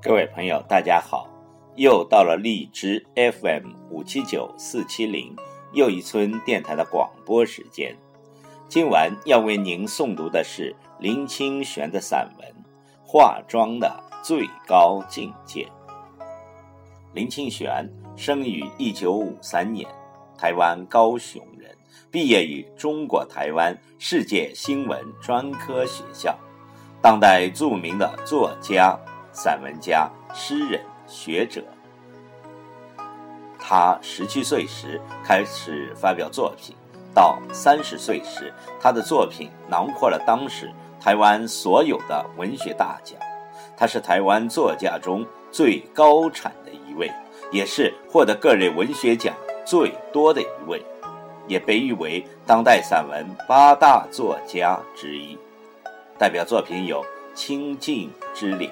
各位朋友，大家好！又到了荔枝 FM 五七九四七零又一村电台的广播时间。今晚要为您诵读的是林清玄的散文《化妆的最高境界》。林清玄生于一九五三年，台湾高雄人，毕业于中国台湾世界新闻专科学校，当代著名的作家。散文家、诗人、学者。他十七岁时开始发表作品，到三十岁时，他的作品囊括了当时台湾所有的文学大奖。他是台湾作家中最高产的一位，也是获得各类文学奖最多的一位，也被誉为当代散文八大作家之一。代表作品有《清净之脸》。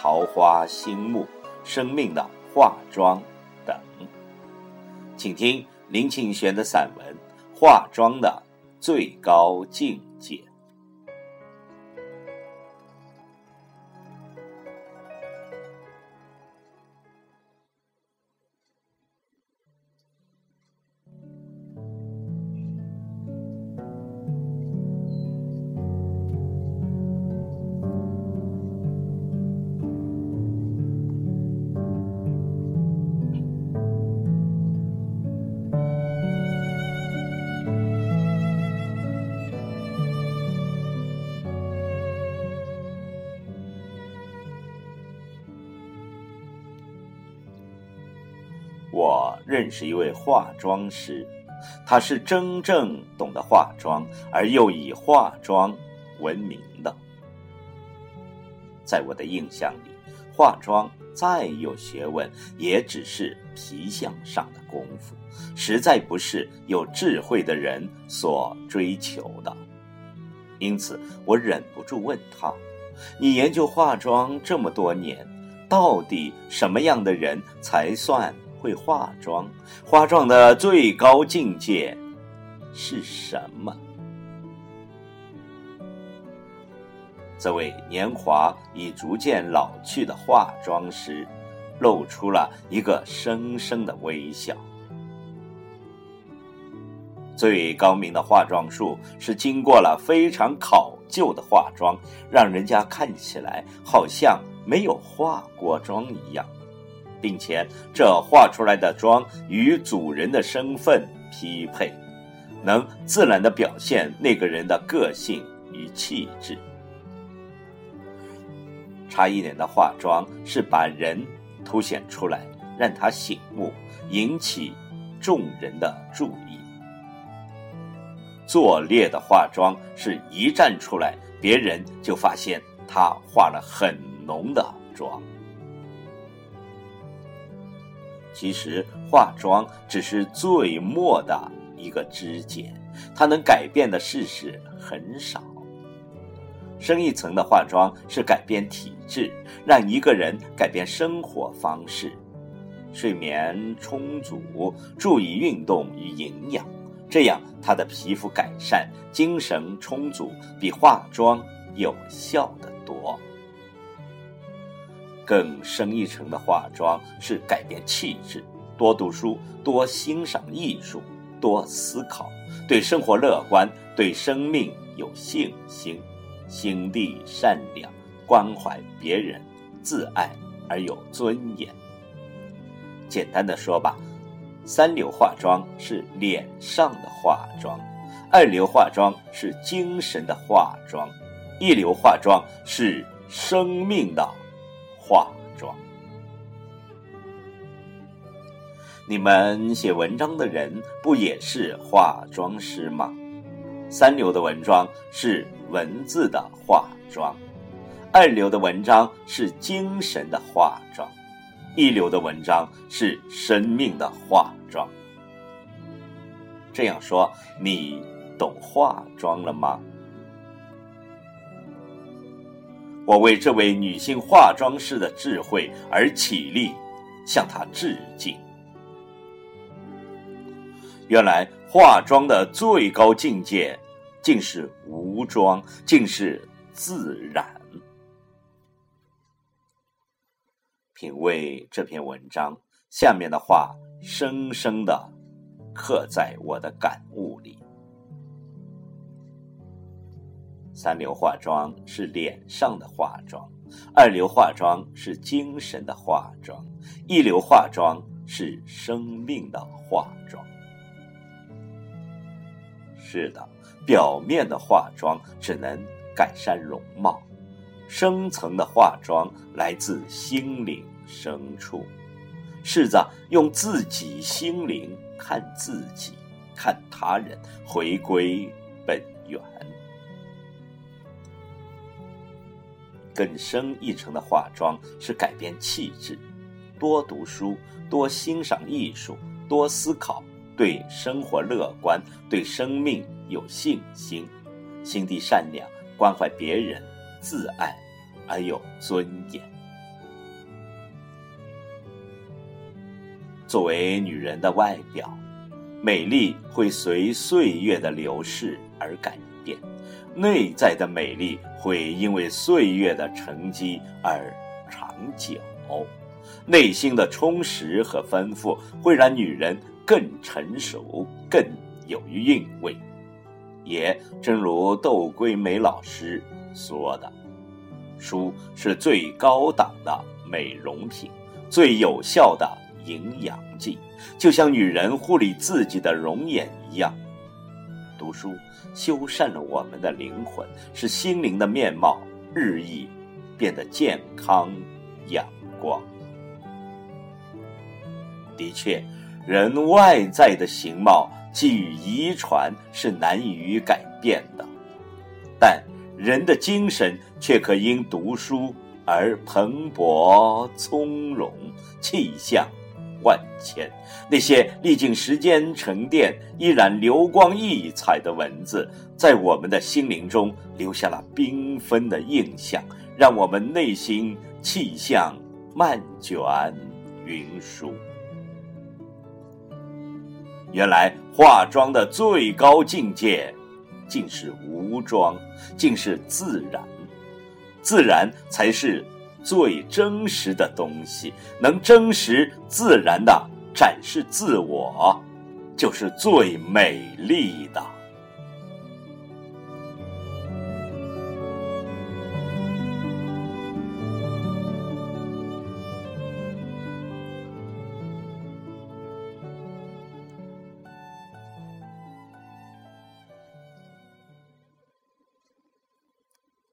桃花心木，生命的化妆等，请听林清玄的散文《化妆的最高境界》。认识一位化妆师，他是真正懂得化妆，而又以化妆闻名的。在我的印象里，化妆再有学问，也只是皮相上的功夫，实在不是有智慧的人所追求的。因此，我忍不住问他：“你研究化妆这么多年，到底什么样的人才算？”会化妆，化妆的最高境界是什么？这位年华已逐渐老去的化妆师，露出了一个深深的微笑。最高明的化妆术是经过了非常考究的化妆，让人家看起来好像没有化过妆一样。并且，这画出来的妆与主人的身份匹配，能自然的表现那个人的个性与气质。差一点的化妆是把人凸显出来，让他醒目，引起众人的注意。作劣的化妆是一站出来，别人就发现他化了很浓的妆。其实化妆只是最末的一个枝节，它能改变的事实很少。深一层的化妆是改变体质，让一个人改变生活方式，睡眠充足，注意运动与营养，这样他的皮肤改善，精神充足，比化妆有效的多。更深一层的化妆是改变气质，多读书，多欣赏艺术，多思考，对生活乐观，对生命有信心，心地善良，关怀别人，自爱而有尊严。简单的说吧，三流化妆是脸上的化妆，二流化妆是精神的化妆，一流化妆是生命的。化妆，你们写文章的人不也是化妆师吗？三流的文章是文字的化妆，二流的文章是精神的化妆，一流的文章是生命的化妆。这样说，你懂化妆了吗？我为这位女性化妆师的智慧而起立，向她致敬。原来化妆的最高境界，竟是无妆，竟是自然。品味这篇文章，下面的话深深的刻在我的感悟里。三流化妆是脸上的化妆，二流化妆是精神的化妆，一流化妆是生命的化妆。是的，表面的化妆只能改善容貌，深层的化妆来自心灵深处。试着用自己心灵看自己，看他人，回归本源。更深一层的化妆是改变气质，多读书，多欣赏艺术，多思考，对生活乐观，对生命有信心，心地善良，关怀别人，自爱而有尊严。作为女人的外表，美丽会随岁月的流逝而改变。内在的美丽会因为岁月的沉积而长久，内心的充实和丰富会让女人更成熟、更有韵味。也正如窦桂梅老师说的：“书是最高档的美容品，最有效的营养剂，就像女人护理自己的容颜一样。”读书修缮了我们的灵魂，使心灵的面貌日益变得健康阳光。的确，人外在的形貌基于遗传是难以改变的，但人的精神却可因读书而蓬勃从容，气象。万千，那些历经时间沉淀、依然流光溢彩的文字，在我们的心灵中留下了缤纷的印象，让我们内心气象漫卷云舒。原来化妆的最高境界，竟是无妆，竟是自然，自然才是。最真实的东西，能真实自然的展示自我，就是最美丽的。